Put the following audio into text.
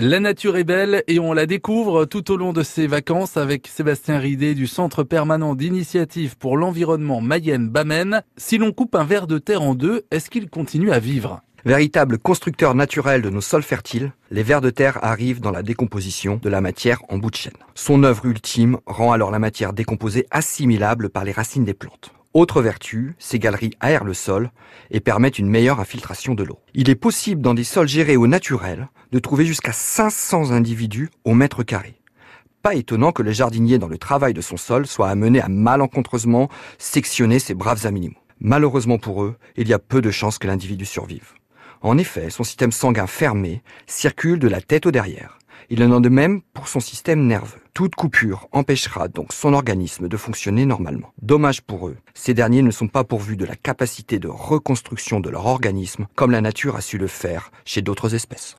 La nature est belle et on la découvre tout au long de ses vacances avec Sébastien Ridé du Centre permanent d'initiative pour l'environnement Mayenne-Bamène. Si l'on coupe un ver de terre en deux, est-ce qu'il continue à vivre? Véritable constructeur naturel de nos sols fertiles, les vers de terre arrivent dans la décomposition de la matière en bout de chaîne. Son œuvre ultime rend alors la matière décomposée assimilable par les racines des plantes. Autre vertu, ces galeries aèrent le sol et permettent une meilleure infiltration de l'eau. Il est possible dans des sols gérés au naturel de trouver jusqu'à 500 individus au mètre carré. Pas étonnant que le jardinier dans le travail de son sol soit amené à malencontreusement sectionner ses braves animaux. Malheureusement pour eux, il y a peu de chances que l'individu survive. En effet, son système sanguin fermé circule de la tête au derrière. Il en a de même pour son système nerveux. Toute coupure empêchera donc son organisme de fonctionner normalement. Dommage pour eux, ces derniers ne sont pas pourvus de la capacité de reconstruction de leur organisme comme la nature a su le faire chez d'autres espèces.